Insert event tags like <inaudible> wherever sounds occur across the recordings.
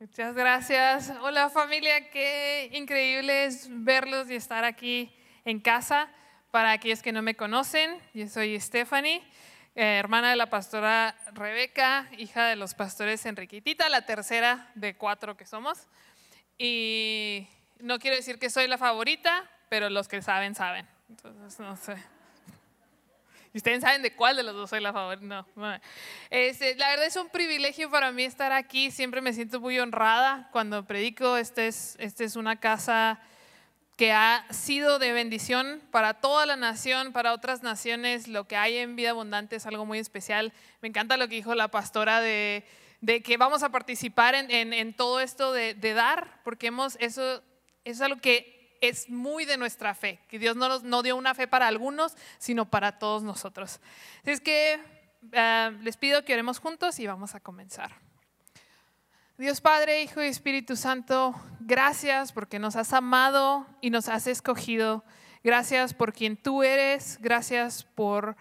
Muchas gracias. Hola familia, qué increíble es verlos y estar aquí en casa. Para aquellos que no me conocen, yo soy Stephanie, eh, hermana de la pastora Rebeca, hija de los pastores Enriquitita, la tercera de cuatro que somos. Y no quiero decir que soy la favorita, pero los que saben, saben. Entonces, no sé. Y <laughs> ustedes saben de cuál de los dos soy la favorita. No. Este, la verdad es un privilegio para mí estar aquí. Siempre me siento muy honrada cuando predico. Esta es, este es una casa que ha sido de bendición para toda la nación, para otras naciones. Lo que hay en Vida Abundante es algo muy especial. Me encanta lo que dijo la pastora de, de que vamos a participar en, en, en todo esto de, de, dar, porque hemos, eso, eso es algo que es muy de nuestra fe, que Dios no, nos, no dio una fe para algunos, sino para todos nosotros. Así es que uh, les pido que oremos juntos y vamos a comenzar. Dios Padre, Hijo y Espíritu Santo, gracias porque nos has amado y nos has escogido. Gracias por quien tú eres. Gracias por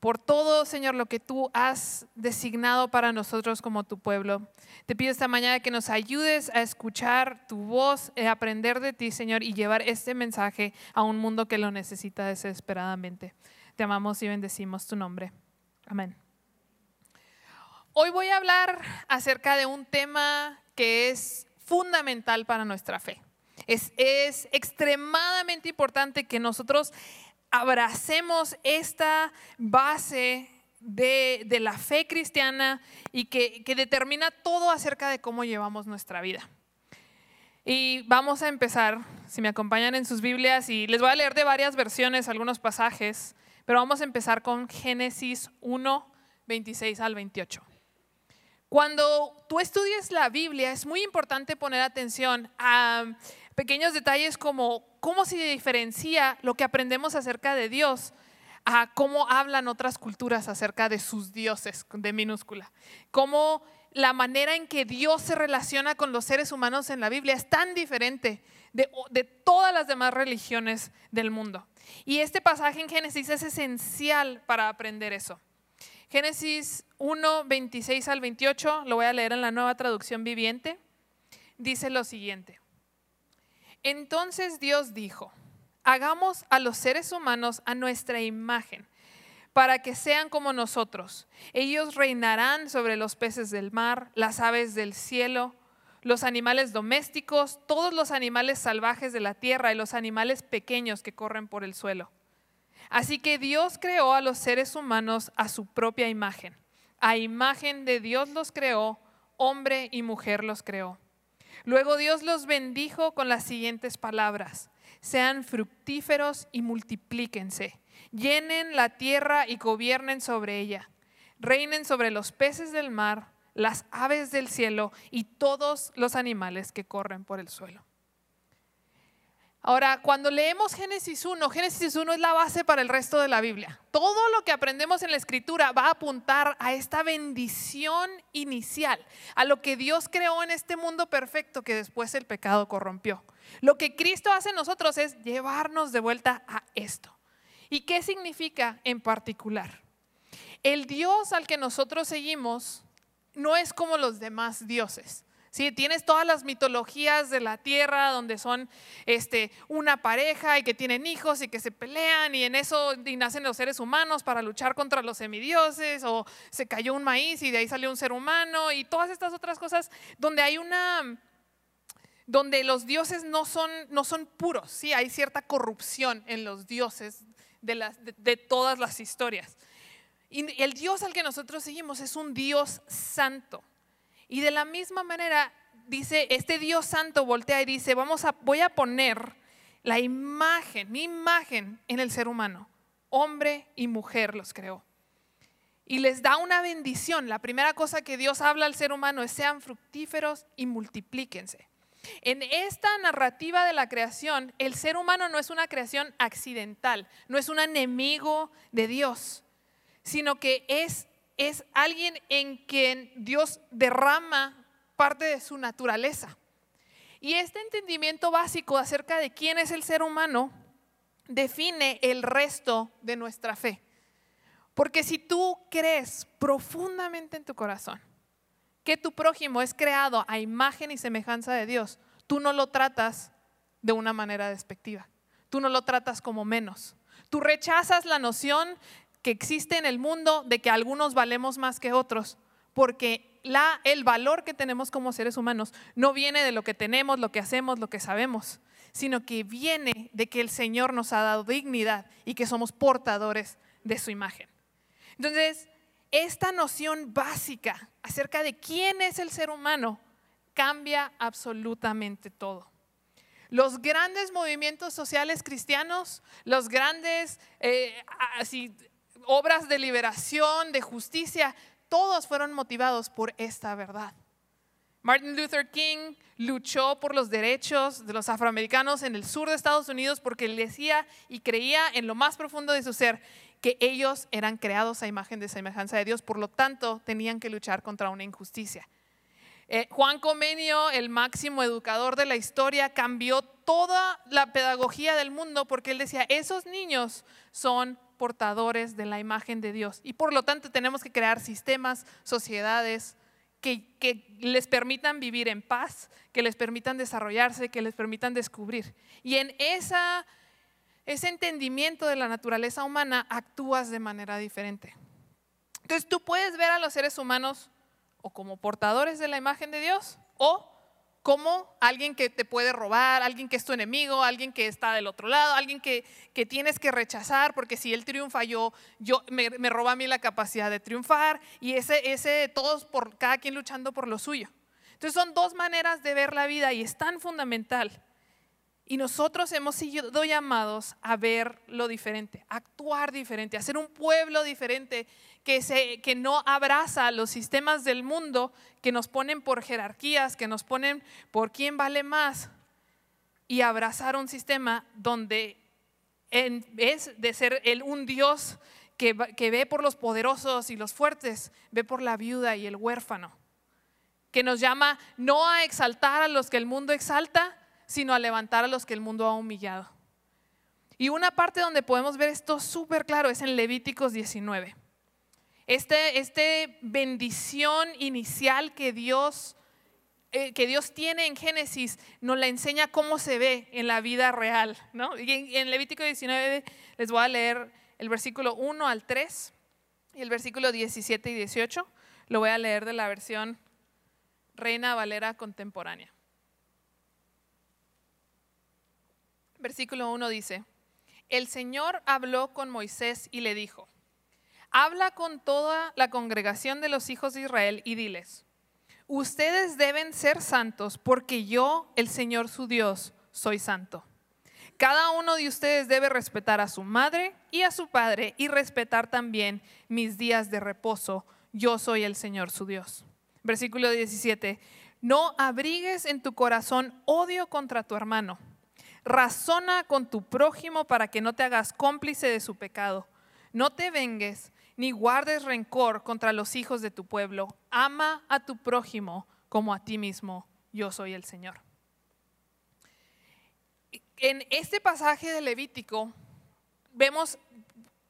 por todo, Señor, lo que tú has designado para nosotros como tu pueblo. Te pido esta mañana que nos ayudes a escuchar tu voz, a aprender de ti, Señor, y llevar este mensaje a un mundo que lo necesita desesperadamente. Te amamos y bendecimos tu nombre. Amén. Hoy voy a hablar acerca de un tema que es fundamental para nuestra fe. Es, es extremadamente importante que nosotros abracemos esta base de, de la fe cristiana y que, que determina todo acerca de cómo llevamos nuestra vida. Y vamos a empezar, si me acompañan en sus Biblias, y les voy a leer de varias versiones algunos pasajes, pero vamos a empezar con Génesis 1, 26 al 28. Cuando tú estudies la Biblia, es muy importante poner atención a pequeños detalles como cómo se diferencia lo que aprendemos acerca de Dios a cómo hablan otras culturas acerca de sus dioses, de minúscula. Cómo la manera en que Dios se relaciona con los seres humanos en la Biblia es tan diferente de, todas las demás religiones del mundo. Y este pasaje en Génesis es esencial para aprender eso. Génesis 1, 26 al 28, lo voy a leer en la nueva traducción viviente, dice lo siguiente. Entonces Dios dijo, hagamos a los seres humanos a nuestra imagen, para que sean como nosotros. Ellos reinarán sobre los peces del mar, las aves del cielo, los animales domésticos, todos los animales salvajes de la tierra y los animales pequeños que corren por el suelo. Así que Dios creó a los seres humanos a su propia imagen. A imagen de Dios los creó, hombre y mujer los creó. Luego Dios los bendijo con las siguientes palabras. Sean fructíferos y multiplíquense. Llenen la tierra y gobiernen sobre ella. Reinen sobre los peces del mar, las aves del cielo y todos los animales que corren por el suelo. Ahora, cuando leemos Génesis 1, Génesis 1 es la base para el resto de la Biblia. Todo lo que aprendemos en la escritura va a apuntar a esta bendición inicial, a lo que Dios creó en este mundo perfecto que después el pecado corrompió. Lo que Cristo hace en nosotros es llevarnos de vuelta a esto. ¿Y qué significa en particular? El Dios al que nosotros seguimos no es como los demás dioses. ¿Sí? Tienes todas las mitologías de la tierra donde son este, una pareja y que tienen hijos y que se pelean y en eso nacen los seres humanos para luchar contra los semidioses o se cayó un maíz y de ahí salió un ser humano y todas estas otras cosas donde hay una donde los dioses no son, no son puros, ¿sí? hay cierta corrupción en los dioses de, las, de todas las historias. Y el Dios al que nosotros seguimos es un Dios santo. Y de la misma manera, dice, este Dios santo voltea y dice, vamos a, voy a poner la imagen, mi imagen en el ser humano. Hombre y mujer los creó. Y les da una bendición. La primera cosa que Dios habla al ser humano es sean fructíferos y multiplíquense. En esta narrativa de la creación, el ser humano no es una creación accidental, no es un enemigo de Dios, sino que es es alguien en quien Dios derrama parte de su naturaleza. Y este entendimiento básico acerca de quién es el ser humano define el resto de nuestra fe. Porque si tú crees profundamente en tu corazón que tu prójimo es creado a imagen y semejanza de Dios, tú no lo tratas de una manera despectiva. Tú no lo tratas como menos. Tú rechazas la noción que existe en el mundo de que algunos valemos más que otros, porque la, el valor que tenemos como seres humanos no viene de lo que tenemos, lo que hacemos, lo que sabemos, sino que viene de que el Señor nos ha dado dignidad y que somos portadores de su imagen. Entonces, esta noción básica acerca de quién es el ser humano cambia absolutamente todo. Los grandes movimientos sociales cristianos, los grandes eh, obras de liberación, de justicia, todos fueron motivados por esta verdad. Martin Luther King luchó por los derechos de los afroamericanos en el sur de Estados Unidos porque él decía y creía en lo más profundo de su ser que ellos eran creados a imagen de semejanza de Dios, por lo tanto tenían que luchar contra una injusticia. Eh, Juan Comenio, el máximo educador de la historia, cambió toda la pedagogía del mundo porque él decía, esos niños son portadores de la imagen de Dios y por lo tanto tenemos que crear sistemas, sociedades, que, les permitan vivir en paz, que les permitan desarrollarse, que les permitan descubrir. Y en ese entendimiento de la naturaleza humana actúas de manera diferente. Entonces tú puedes ver a los seres humanos o como portadores de la imagen de Dios o como alguien que te puede robar, alguien que es tu enemigo, alguien que está del otro lado, alguien que, tienes que rechazar, porque si él triunfa, yo, yo me, me, roba a mí la capacidad de triunfar, y ese, ese, todos por cada quien luchando por lo suyo. Entonces son dos maneras de ver la vida y es tan fundamental y nosotros hemos sido llamados a ver lo diferente, actuar diferente, a ser un pueblo diferente que, no abraza los sistemas del mundo que nos ponen por jerarquías, que nos ponen por quién vale más, y abrazar un sistema donde en de ser el, un Dios que, que ve por los poderosos y los fuertes, ve por la viuda y el huérfano, que nos llama no a exaltar a los que el mundo exalta, sino a levantar a los que el mundo ha humillado. Y una parte donde podemos ver esto súper claro es en Levíticos 19. Este, este bendición inicial que Dios, eh, que Dios tiene en Génesis nos la enseña cómo se ve en la vida real. Y en, en Levítico 19 les voy a leer el versículo 1 al 3 y el versículo 17 y 18. Lo voy a leer de la versión Reina Valera contemporánea. versículo 1 dice, el Señor habló con Moisés y le dijo, habla con toda la congregación de los hijos de Israel y diles, ustedes deben ser santos porque yo, el Señor su Dios, soy santo. Cada uno de ustedes debe respetar a su madre y a su padre y respetar también mis días de reposo. Yo soy el Señor su Dios. Versículo 17. No abrigues en tu corazón odio contra tu hermano Razona con tu prójimo para que no te hagas cómplice de su pecado. No te vengues ni guardes rencor contra los hijos de tu pueblo. Ama a tu prójimo como a ti mismo. Yo soy el Señor. En este pasaje de Levítico vemos,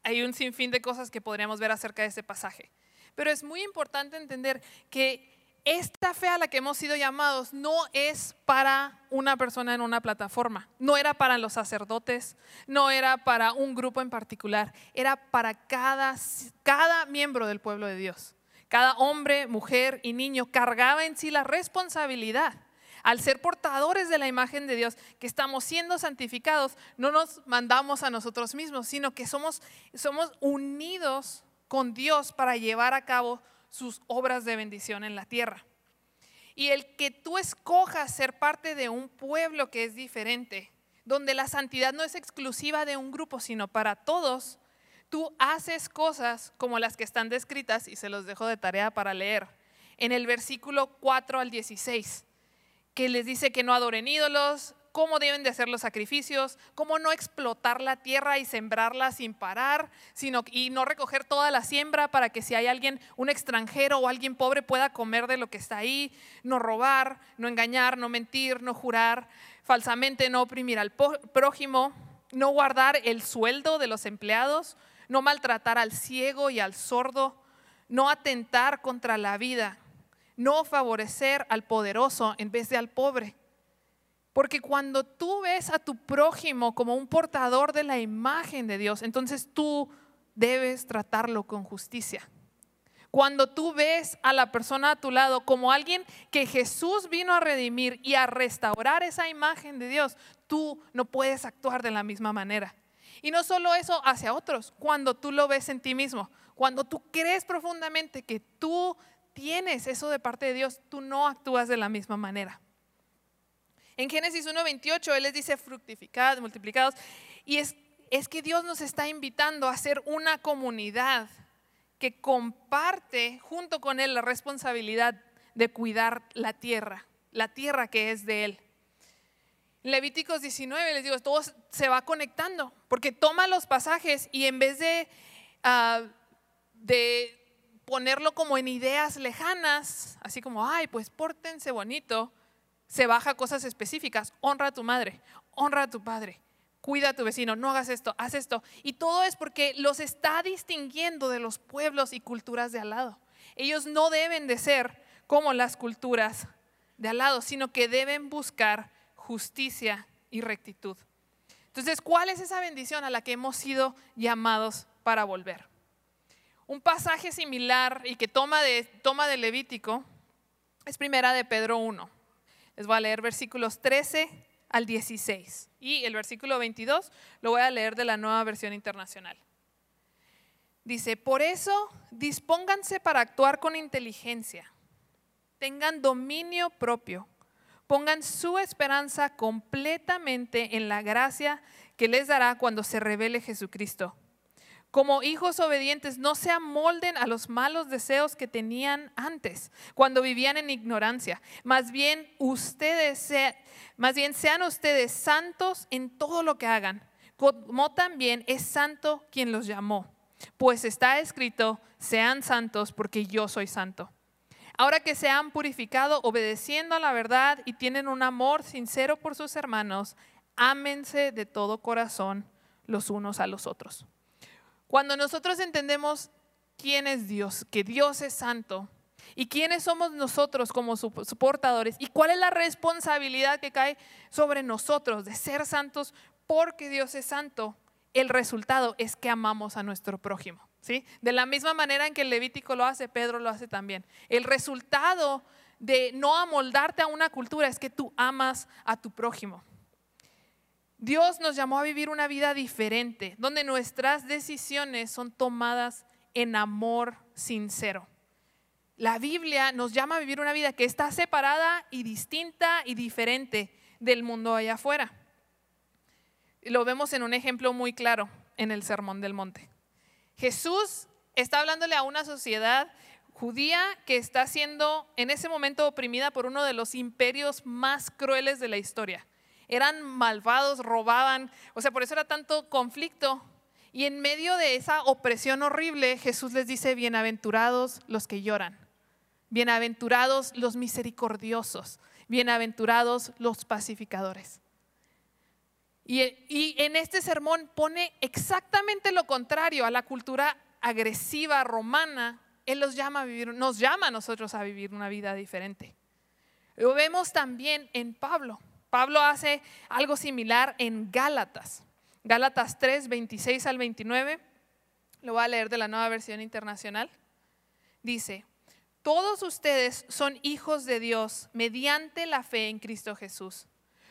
hay un sinfín de cosas que podríamos ver acerca de este pasaje, pero es muy importante entender que esta fe a la que hemos sido llamados no es para una persona en una plataforma, no era para los sacerdotes, no era para un grupo en particular, era para cada, cada miembro del pueblo de Dios. Cada hombre, mujer y niño cargaba en sí la responsabilidad. Al ser portadores de la imagen de Dios, que estamos siendo santificados, no nos mandamos a nosotros mismos, sino que somos, somos unidos con Dios para llevar a cabo sus obras de bendición en la tierra. Y el que tú escojas ser parte de un pueblo que es diferente, donde la santidad no es exclusiva de un grupo, sino para todos, tú haces cosas como las que están descritas, y se los dejo de tarea para leer, en el versículo 4 al 16, que les dice que no adoren ídolos, cómo deben de hacer los sacrificios, cómo no explotar la tierra y sembrarla sin parar, sino y no recoger toda la siembra para que si hay alguien, un extranjero o alguien pobre pueda comer de lo que está ahí, no robar, no engañar, no mentir, no jurar falsamente, no oprimir al prójimo, no guardar el sueldo de los empleados, no maltratar al ciego y al sordo, no atentar contra la vida no favorecer al poderoso en vez de al pobre. Porque cuando tú ves a tu prójimo como un portador de la imagen de Dios, entonces tú debes tratarlo con justicia. Cuando tú ves a la persona a tu lado como alguien que Jesús vino a redimir y a restaurar esa imagen de Dios, tú no puedes actuar de la misma manera. Y no solo eso hacia otros, cuando tú lo ves en ti mismo, cuando tú crees profundamente que tú tienes eso de parte de Dios, tú no actúas de la misma manera. En Génesis 1.28 Él les dice fructificados, multiplicados, y es, es que Dios nos está invitando a ser una comunidad que comparte junto con Él la responsabilidad de cuidar la tierra, la tierra que es de Él. Levíticos 19, les digo, todo se va conectando, porque toma los pasajes y en vez de, ah, de ponerlo como en ideas lejanas, así como, ay, pues pórtense bonito, se baja cosas específicas. Honra a tu madre, honra a tu padre, cuida a tu vecino, no hagas esto, haz esto. Y todo es porque los está distinguiendo de los pueblos y culturas de al lado. Ellos no deben de ser como las culturas de al lado, sino que deben buscar justicia y rectitud. Entonces, ¿cuál es esa bendición a la que hemos sido llamados para volver? Un pasaje similar y que toma de, toma de Levítico es primera de Pedro 1. Les voy a leer versículos 13 al 16. Y el versículo 22 lo voy a leer de la nueva versión internacional. Dice, por eso dispónganse para actuar con inteligencia, tengan dominio propio, pongan su esperanza completamente en la gracia que les dará cuando se revele Jesucristo como hijos obedientes, no se amolden a los malos deseos que tenían antes, cuando vivían en ignorancia. Más bien, ustedes más bien sean ustedes santos en todo lo que hagan, como también es santo quien los llamó. Pues está escrito, sean santos porque yo soy santo. Ahora que se han purificado obedeciendo a la verdad y tienen un amor sincero por sus hermanos, ámense de todo corazón los unos a los otros. Cuando nosotros entendemos quién es Dios, que Dios es santo, y quiénes somos nosotros como sus portadores, y cuál es la responsabilidad que cae sobre nosotros de ser santos porque Dios es santo, el resultado es que amamos a nuestro prójimo. ¿sí? De la misma manera en que el Levítico lo hace, Pedro lo hace también. El resultado de no amoldarte a una cultura es que tú amas a tu prójimo. Dios nos llamó a vivir una vida diferente, donde nuestras decisiones son tomadas en amor sincero. La Biblia nos llama a vivir una vida que está separada y distinta y diferente del mundo allá afuera. Lo vemos en un ejemplo muy claro en el Sermón del Monte. Jesús está hablándole a una sociedad judía que está siendo en ese momento oprimida por uno de los imperios más crueles de la historia eran malvados, robaban, o sea, por eso era tanto conflicto. Y en medio de esa opresión horrible, Jesús les dice, bienaventurados los que lloran, bienaventurados los misericordiosos, bienaventurados los pacificadores. Y, en este sermón pone exactamente lo contrario a la cultura agresiva romana. Él nos llama a nosotros a vivir una vida diferente. Lo vemos también en Pablo. Pablo hace algo similar en Gálatas. Gálatas 3, 26 al 29. Lo voy a leer de la nueva versión internacional. Dice, todos ustedes son hijos de Dios mediante la fe en Cristo Jesús,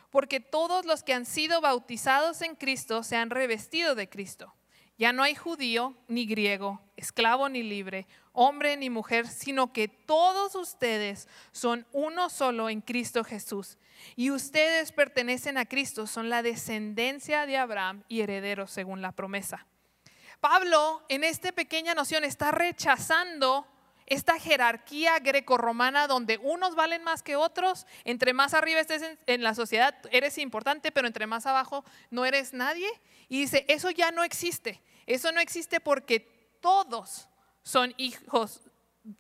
porque todos los que han sido bautizados en Cristo se han revestido de Cristo. Ya no hay judío ni griego, esclavo ni libre, hombre ni mujer, sino que todos ustedes son uno solo en Cristo Jesús. Y ustedes pertenecen a Cristo, son la descendencia de Abraham y herederos según la promesa. Pablo en esta pequeña noción está rechazando esta jerarquía grecorromana donde unos valen más que otros, entre más arriba estés en, la sociedad eres importante, pero entre más abajo no eres nadie. Y dice, eso ya no existe. Eso no existe porque todos son hijos,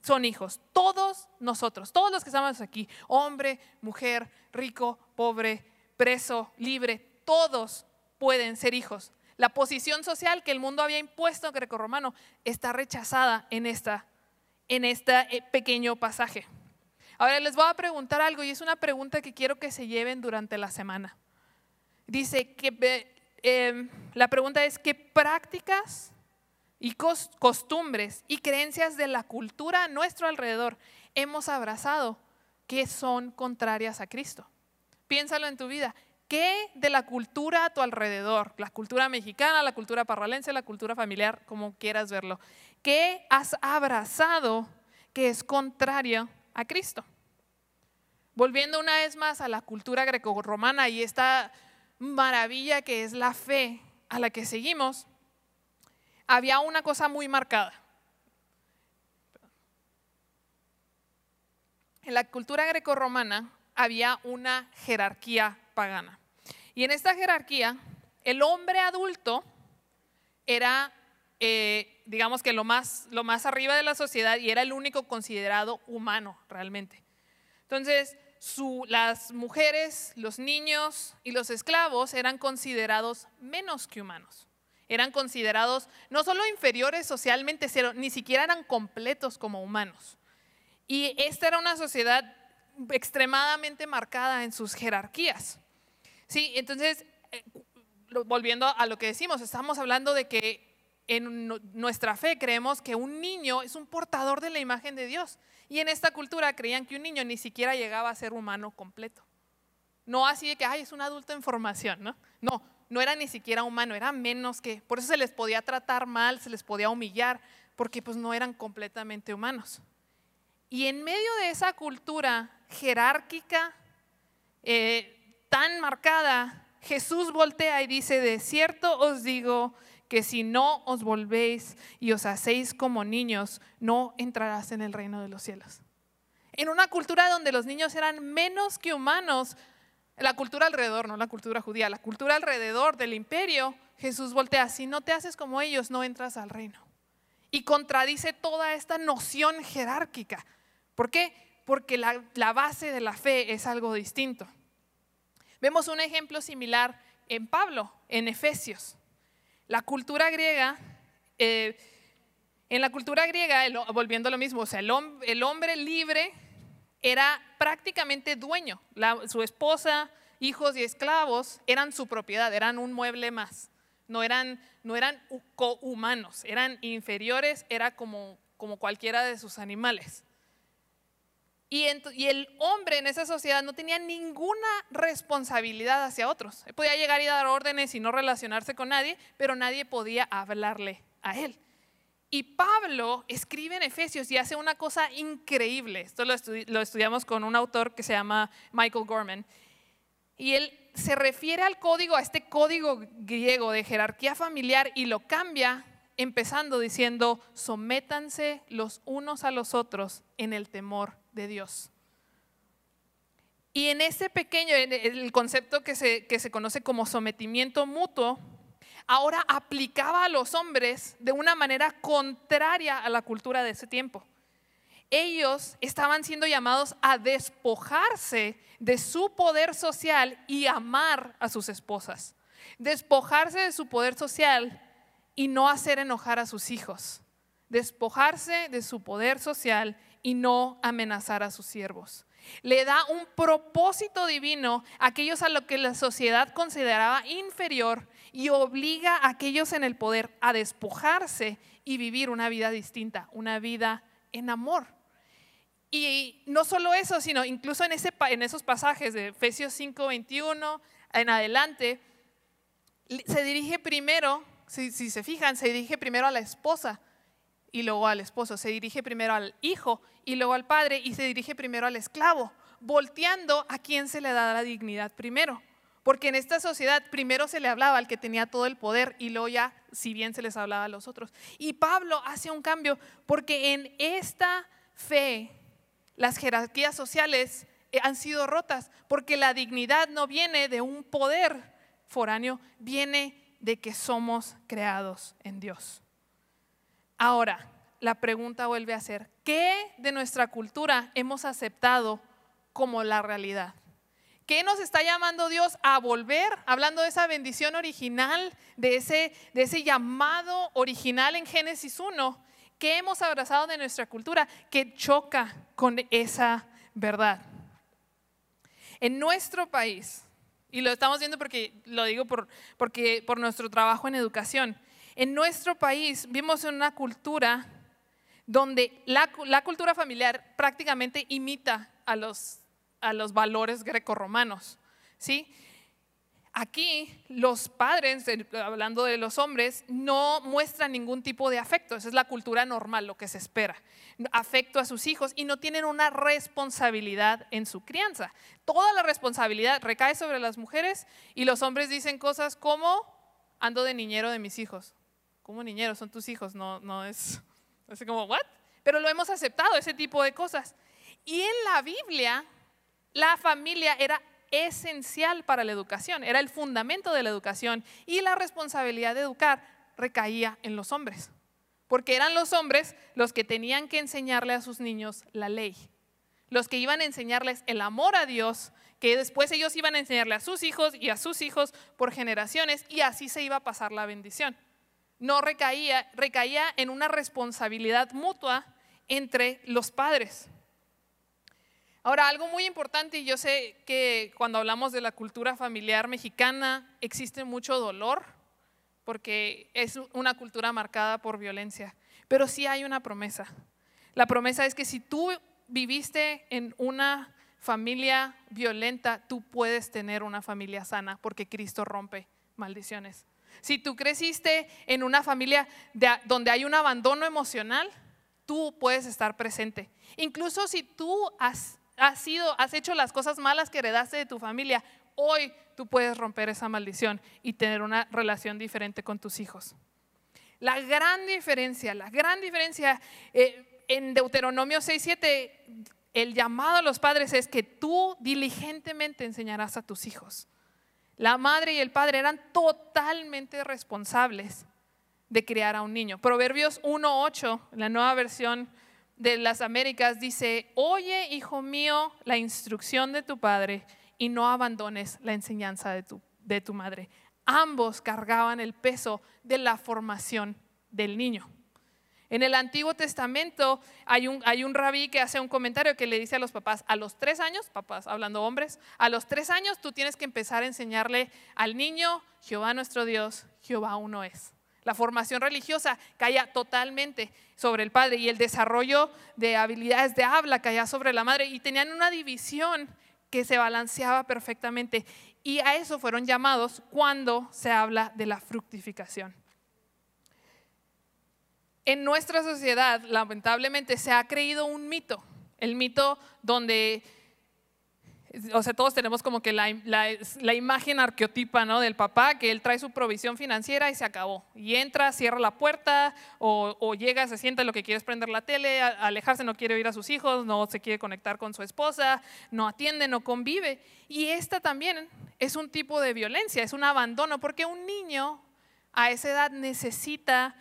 son hijos, todos nosotros, todos los que estamos aquí, hombre, mujer, rico, pobre, preso, libre, todos pueden ser hijos. La posición social que el mundo había impuesto greco-romano está rechazada en, esta, en este pequeño pasaje. Ahora les voy a preguntar algo y es una pregunta que quiero que se lleven durante la semana. Dice que em, la pregunta es, ¿qué prácticas y costumbres y creencias de la cultura a nuestro alrededor hemos abrazado que son contrarias a Cristo? Piénsalo en tu vida. ¿Qué de la cultura a tu alrededor, la cultura mexicana, la cultura parralense, la cultura familiar, como quieras verlo, qué has abrazado que es contrario a Cristo? Volviendo una vez más a la cultura grecorromana y esta maravilla que es la fe a la que seguimos, había una cosa muy marcada. En la cultura grecorromana había una jerarquía pagana. Y en esta jerarquía, el hombre adulto era, eh, digamos que lo más, lo más arriba de la sociedad y era el único considerado humano realmente. Entonces, las mujeres, los niños y los esclavos eran considerados menos que humanos. Eran considerados no solo inferiores socialmente, ni siquiera eran completos como humanos. Y esta era una sociedad extremadamente marcada en sus jerarquías. Sí, entonces, eh, volviendo a lo que decimos, estamos hablando de que en nuestra fe creemos que un niño es un portador de la imagen de Dios. Y en esta cultura creían que un niño ni siquiera llegaba a ser humano completo. No así de que, ay, es un adulto en formación, ¿no? No, no era ni siquiera humano, era menos que. Por eso se les podía tratar mal, se les podía humillar, porque pues no eran completamente humanos. Y en medio de esa cultura jerárquica eh, tan marcada, Jesús voltea y dice, de cierto os digo que si no os volvéis y os hacéis como niños, no entrarás en el reino de los cielos. En una cultura donde los niños eran menos que humanos, la cultura alrededor, no la cultura judía, la cultura alrededor del imperio, Jesús voltea, si no te haces como ellos, no entras al reino. Y contradice toda esta noción jerárquica. ¿Por qué? Porque la, base de la fe es algo distinto. Vemos un ejemplo similar en Pablo, en Efesios. La cultura griega, eh, en la cultura griega, volviendo a lo mismo, o sea, el, hombre libre era prácticamente dueño. su esposa, hijos y esclavos eran su propiedad, eran un mueble más. No eran, no eran humanos, eran inferiores, era como, como cualquiera de sus animales. Y, el hombre en esa sociedad no tenía ninguna responsabilidad hacia otros. podía llegar y dar órdenes y no relacionarse con nadie, pero nadie podía hablarle a él. Y Pablo escribe en Efesios y hace una cosa increíble. Esto lo, estudiamos con un autor que se llama Michael Gorman. Y él se refiere al código, a este código griego de jerarquía familiar y lo cambia empezando diciendo, sométanse los unos a los otros en el temor de Dios. Y en ese pequeño, el concepto que se, que se conoce como sometimiento mutuo, ahora aplicaba a los hombres de una manera contraria a la cultura de ese tiempo. Ellos estaban siendo llamados a despojarse de su poder social y amar a sus esposas. Despojarse de su poder social y no hacer enojar a sus hijos. Despojarse de su poder social y no amenazar a sus siervos. Le da un propósito divino a aquellos a lo que la sociedad consideraba inferior y obliga a aquellos en el poder a despojarse y vivir una vida distinta, una vida en amor. Y no solo eso, sino incluso en, ese, en esos pasajes de Efesios 5, 21 en adelante, se dirige primero, si, se fijan, se dirige primero a la esposa y luego al esposo, se dirige primero al hijo y luego al padre y se dirige primero al esclavo, volteando a quien se le da la dignidad primero. Porque en esta sociedad primero se le hablaba al que tenía todo el poder y luego ya, si bien se les hablaba a los otros. Y Pablo hace un cambio porque en esta fe las jerarquías sociales eh, han sido rotas, porque la dignidad no viene de un poder foráneo, viene de que somos creados en Dios. Ahora, la pregunta vuelve a ser, ¿qué de nuestra cultura hemos aceptado como la realidad? ¿Qué nos está llamando Dios a volver? Hablando de esa bendición original, de ese, de ese llamado original en Génesis 1, ¿qué hemos abrazado de nuestra cultura que choca con esa verdad. En nuestro país, y lo estamos viendo porque lo digo por, porque, por nuestro trabajo en educación, en nuestro país vimos una cultura donde la, la cultura familiar prácticamente imita a los, a los valores grecorromanos. ¿sí? Aquí los padres, hablando de los hombres, no muestran ningún tipo de afecto. Esa es la cultura normal, lo que se espera. Afecto a sus hijos y no tienen una responsabilidad en su crianza. Toda la responsabilidad recae sobre las mujeres y los hombres dicen cosas como, ando de niñero de mis hijos. ¿Cómo niñero? Son tus hijos, no, no es, es como, ¿what? Pero lo hemos aceptado, ese tipo de cosas. Y en la Biblia, la familia era esencial para la educación, era el fundamento de la educación y la responsabilidad de educar recaía en los hombres, porque eran los hombres los que tenían que enseñarle a sus niños la ley, los que iban a enseñarles el amor a Dios, que después ellos iban a enseñarle a sus hijos y a sus hijos por generaciones y así se iba a pasar la bendición. No recaía, recaía en una responsabilidad mutua entre los padres. Ahora, algo muy importante, y yo sé que cuando hablamos de la cultura familiar mexicana existe mucho dolor, porque es una cultura marcada por violencia, pero sí hay una promesa. La promesa es que si tú viviste en una familia violenta, tú puedes tener una familia sana, porque Cristo rompe maldiciones. Si tú creciste en una familia donde hay un abandono emocional, tú puedes estar presente. Incluso si tú has has, sido, has hecho las cosas malas que heredaste de tu familia, hoy tú puedes romper esa maldición y tener una relación diferente con tus hijos. La gran diferencia, la gran diferencia eh, en Deuteronomio 6.7, el llamado a los padres es que tú diligentemente enseñarás a tus hijos. La madre y el padre eran totalmente responsables de criar a un niño. Proverbios 1.8, la nueva versión de las Américas dice, oye, hijo mío, la instrucción de tu padre y no abandones la enseñanza de tu, de tu madre. Ambos cargaban el peso de la formación del niño. En el Antiguo Testamento hay un, hay un rabí que hace un comentario que le dice a los papás, a los tres años, papás hablando hombres, a los tres años tú tienes que empezar a enseñarle al niño, Jehová nuestro Dios, Jehová uno es. La formación religiosa caía totalmente sobre el padre y el desarrollo de habilidades de habla caía sobre la madre y tenían una división que se balanceaba perfectamente. Y a eso fueron llamados cuando se habla de la fructificación. En nuestra sociedad, lamentablemente, se ha creído un mito, el mito donde o sea, todos tenemos como que la, imagen arqueotipa ¿no? del papá, que él trae su provisión financiera y se acabó. Y entra, cierra la puerta, o, llega, se sienta, lo que quiere es prender la tele, alejarse, no quiere oír a sus hijos, no se quiere conectar con su esposa, no atiende, no convive. Y esta también es un tipo de violencia, es un abandono, porque un niño a esa edad necesita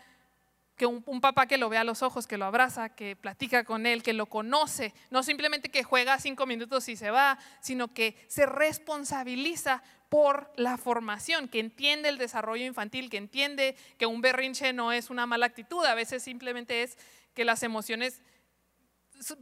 que un, papá que lo vea a los ojos, que lo abraza, que platica con él, que lo conoce, no simplemente que juega cinco minutos y se va, sino que se responsabiliza por la formación, que entiende el desarrollo infantil, que entiende que un berrinche no es una mala actitud, a veces simplemente es que las emociones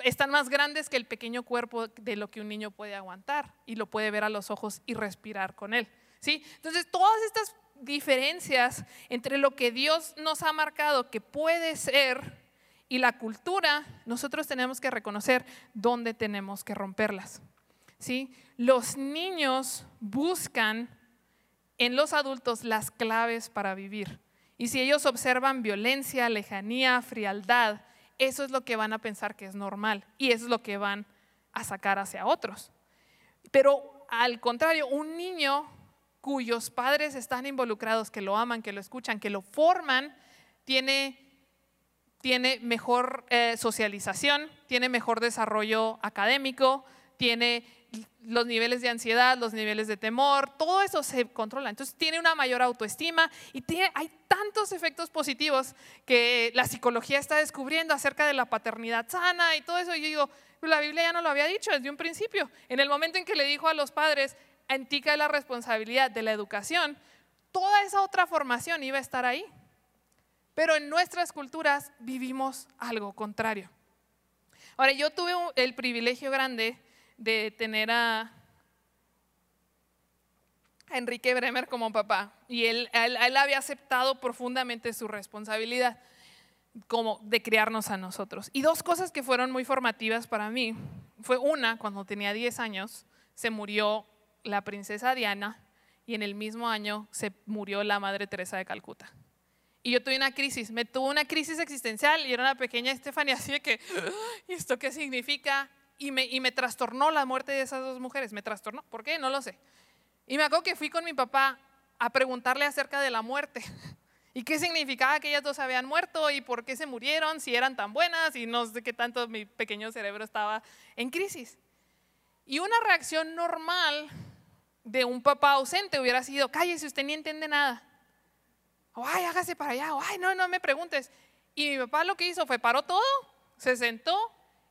están más grandes que el pequeño cuerpo de lo que un niño puede aguantar y lo puede ver a los ojos y respirar con él. ¿sí? Entonces, todas estas diferencias entre lo que Dios nos ha marcado que puede ser y la cultura, nosotros tenemos que reconocer dónde tenemos que romperlas. ¿sí? Los niños buscan en los adultos las claves para vivir. Y si ellos observan violencia, lejanía, frialdad, eso es lo que van a pensar que es normal y eso es lo que van a sacar hacia otros. Pero al contrario, un niño cuyos padres están involucrados, que lo aman, que lo escuchan, que lo forman, tiene, tiene mejor eh, socialización, tiene mejor desarrollo académico, tiene los niveles de ansiedad, los niveles de temor, todo eso se controla. Entonces tiene una mayor autoestima y tiene, hay tantos efectos positivos que la psicología está descubriendo acerca de la paternidad sana y todo eso. Y yo digo, la Biblia ya no lo había dicho desde un principio. En el momento en que le dijo a los padres, en ti la responsabilidad de la educación, toda esa otra formación iba a estar ahí. Pero en nuestras culturas vivimos algo contrario. Ahora, yo tuve el privilegio grande de tener a, Enrique Bremer como papá y él, él, había aceptado profundamente su responsabilidad como de criarnos a nosotros. Y dos cosas que fueron muy formativas para mí fue una, cuando tenía 10 años, se murió la princesa Diana y en el mismo año se murió la Madre Teresa de Calcuta. Y yo tuve una crisis, me tuvo una crisis existencial y era una pequeña Estefania así de que, ¿y esto qué significa? Y me, y me trastornó la muerte de esas dos mujeres, me trastornó, ¿por qué? No lo sé. Y me acuerdo que fui con mi papá a preguntarle acerca de la muerte <laughs> y qué significaba que ellas dos habían muerto y por qué se murieron, si eran tan buenas y no sé qué tanto mi pequeño cerebro estaba en crisis. Y una reacción normal de un papá ausente hubiera sido, cállese, usted ni entiende nada. Ay, hágase para allá, ay, no, no me preguntes. Y mi papá lo que hizo fue paró todo, se sentó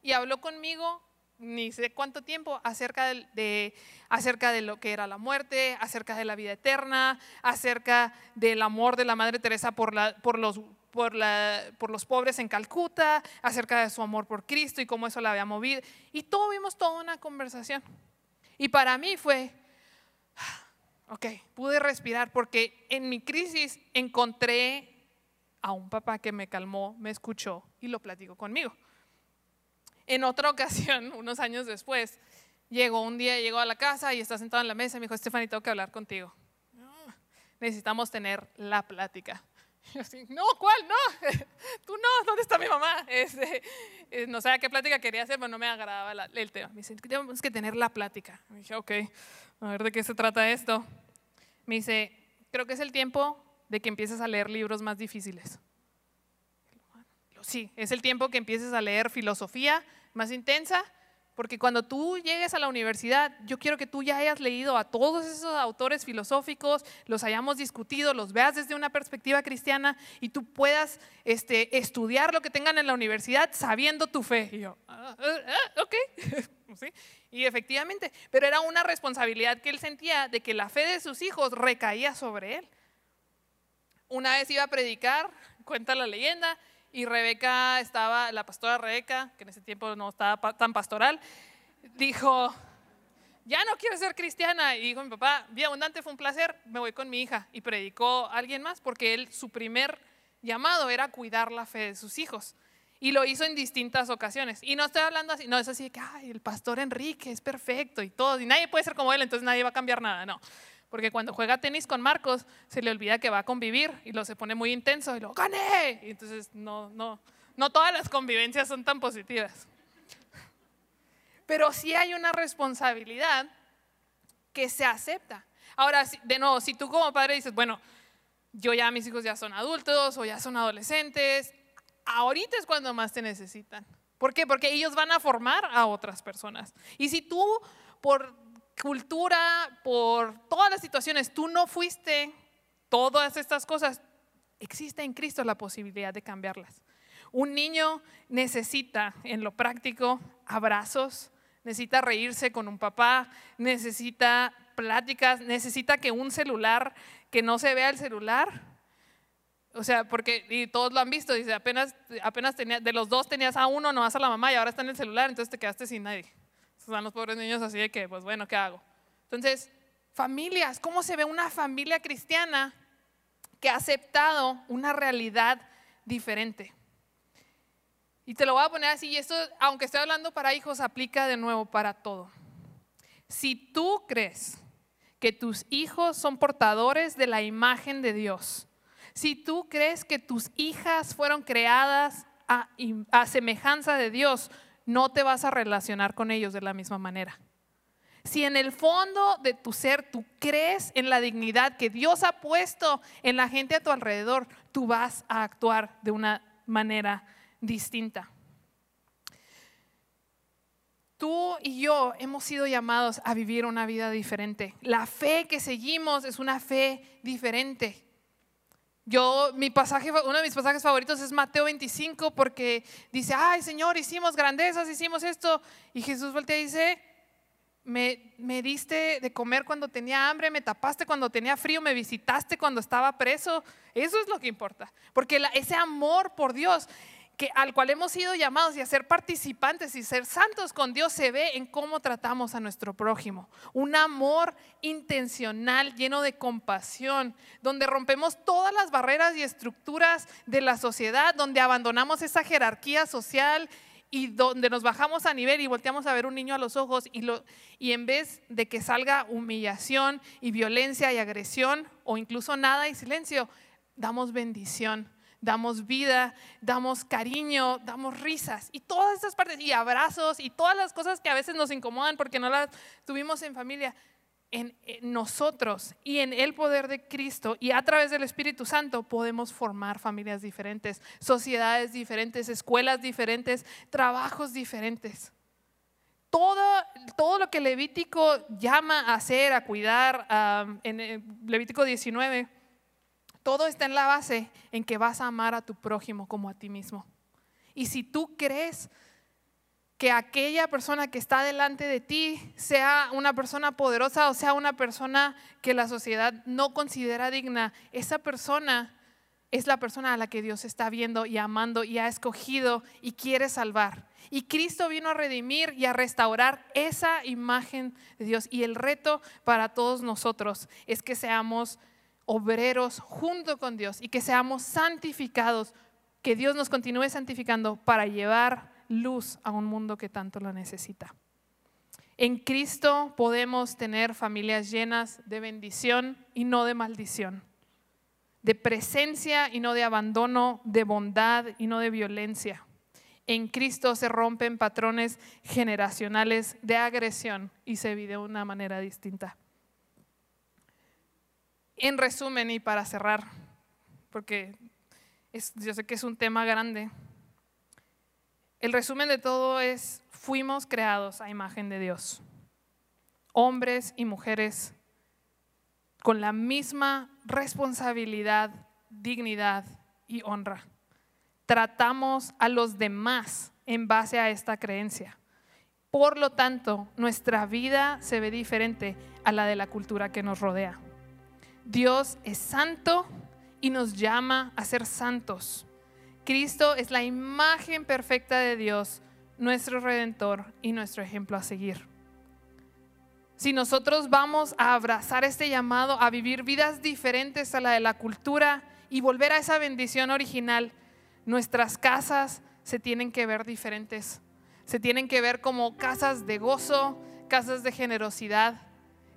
y habló conmigo ni sé cuánto tiempo acerca de, acerca de lo que era la muerte, acerca de la vida eterna, acerca del amor de la Madre Teresa por, la, por, los, por, la, por los pobres en Calcuta, acerca de su amor por Cristo y cómo eso la había movido. Y tuvimos toda una conversación. Y para mí fue, ok, pude respirar porque en mi crisis encontré a un papá que me calmó, me escuchó y lo platicó conmigo. En otra <laughs> ocasión, unos años después, llegó un día, llegó a la casa y está sentado en la mesa y me dijo, Stephanie, tengo que hablar contigo. necesitamos tener la plática. Yo así, no, ¿cuál? No, <laughs> tú no, ¿dónde está mi mamá? Este, eh, no sabía qué plática quería hacer, pero no me agradaba el tema. Me dice, tenemos que tener la plática. Me dije, ok, a ver de qué se trata esto. Me dice, creo que es el tiempo de que empieces a leer libros más difíciles sí, es el tiempo que empieces a leer filosofía más intensa, porque cuando tú llegues a la universidad, yo quiero que tú ya hayas leído a todos esos autores filosóficos, los hayamos discutido, los veas desde una perspectiva cristiana y tú puedas este, estudiar lo que tengan en la universidad sabiendo tu fe. Y yo, ah, ah, ok. <laughs> Y efectivamente, pero era una responsabilidad que él sentía de que la fe de sus hijos recaía sobre él. Una vez iba a predicar, cuenta la leyenda, y Rebeca estaba, la pastora Rebeca, que en ese tiempo no estaba tan pastoral, dijo, ya no quiero ser cristiana. Y dijo mi papá, bien abundante, fue un placer, me voy con mi hija. Y predicó a alguien más porque él, su primer llamado era cuidar la fe de sus hijos. Y lo hizo en distintas ocasiones. Y no estoy hablando así, no es así que, ay, el pastor Enrique es perfecto y todo, y nadie puede ser como él, entonces nadie va a cambiar nada, no. Porque cuando juega tenis con Marcos, se le olvida que va a convivir y lo se pone muy intenso y lo gané. Y entonces no, no, no todas las convivencias son tan positivas. Pero sí hay una responsabilidad que se acepta. Ahora, de nuevo, si tú como padre dices, bueno, yo ya mis hijos ya son adultos o ya son adolescentes, ahorita es cuando más te necesitan. ¿Por qué? Porque ellos van a formar a otras personas. Y si tú por cultura, por todas las situaciones, tú no fuiste todas estas cosas, existe en Cristo la posibilidad de cambiarlas. Un niño necesita en lo práctico abrazos, necesita reírse con un papá, necesita pláticas, necesita que un celular, que no se vea el celular. O sea, porque y todos lo han visto, dice, apenas, apenas de los dos tenías a uno, no vas a la mamá y ahora está en el celular, entonces te quedaste sin nadie. Están los pobres niños así de que, pues bueno, ¿qué hago? Entonces, familias, ¿cómo se ve una familia cristiana que ha aceptado una realidad diferente? Y te lo voy a poner así, y esto, aunque estoy hablando para hijos, aplica de nuevo para todo. Si tú crees que tus hijos son portadores de la imagen de Dios, si tú crees que tus hijas fueron creadas a, a semejanza de Dios, no te vas a relacionar con ellos de la misma manera. Si en el fondo de tu ser tú crees en la dignidad que Dios ha puesto en la gente a tu alrededor, tú vas a actuar de una manera distinta. Tú y yo hemos sido llamados a vivir una vida diferente. La fe que seguimos es una fe diferente. Yo, mi pasaje, uno de mis pasajes favoritos es Mateo 25 porque dice, ay Señor, hicimos grandezas, hicimos esto. Y Jesús voltea y dice, me, me, diste de comer cuando tenía hambre, me tapaste cuando tenía frío, me visitaste cuando estaba preso. Eso es lo que importa. Porque ese amor por Dios que al cual hemos sido llamados y a ser participantes y ser santos con Dios se ve en cómo tratamos a nuestro prójimo. Un amor intencional, lleno de compasión, donde rompemos todas las barreras y estructuras de la sociedad, donde abandonamos esa jerarquía social y donde nos bajamos a nivel y volteamos a ver un niño a los ojos y, lo, y en vez de que salga humillación y violencia y agresión o incluso nada y silencio, damos bendición damos vida, damos cariño, damos risas y todas esas partes y abrazos y todas las cosas que a veces nos incomodan porque no las tuvimos en familia. En, nosotros y en el poder de Cristo y a través del Espíritu Santo podemos formar familias diferentes, sociedades diferentes, escuelas diferentes, trabajos diferentes. Todo, todo lo que Levítico llama a hacer, a cuidar, en Levítico 19, todo está en la base en que vas a amar a tu prójimo como a ti mismo. Y si tú crees que aquella persona que está delante de ti sea una persona poderosa o sea una persona que la sociedad no considera digna, esa persona es la persona a la que Dios está viendo y amando y ha escogido y quiere salvar. Y Cristo vino a redimir y a restaurar esa imagen de Dios. Y el reto para todos nosotros es que seamos obreros junto con Dios y que seamos santificados, que Dios nos continúe santificando para llevar luz a un mundo que tanto lo necesita. En Cristo podemos tener familias llenas de bendición y no de maldición, de presencia y no de abandono, de bondad y no de violencia. En Cristo se rompen patrones generacionales de agresión y se vive de una manera distinta. En resumen y para cerrar, porque yo sé que es un tema grande, el resumen de todo es, fuimos creados a imagen de Dios, hombres y mujeres con la misma responsabilidad, dignidad y honra. Tratamos a los demás en base a esta creencia. Por lo tanto, nuestra vida se ve diferente a la de la cultura que nos rodea. Dios es santo y nos llama a ser santos. Cristo es la imagen perfecta de Dios, nuestro redentor y nuestro ejemplo a seguir. Si nosotros vamos a abrazar este llamado a vivir vidas diferentes a la de la cultura y volver a esa bendición original, nuestras casas se tienen que ver diferentes. Se tienen que ver como casas de gozo, casas de generosidad,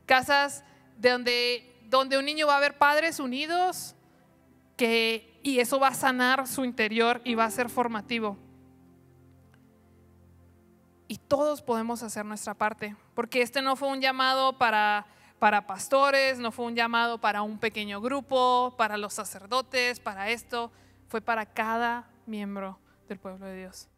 casas de donde donde un niño va a ver padres unidos que, y eso va a sanar su interior y va a ser formativo. Y todos podemos hacer nuestra parte, porque este no fue un llamado para, para pastores, no fue un llamado para un pequeño grupo, para los sacerdotes, para esto, fue para cada miembro del pueblo de Dios.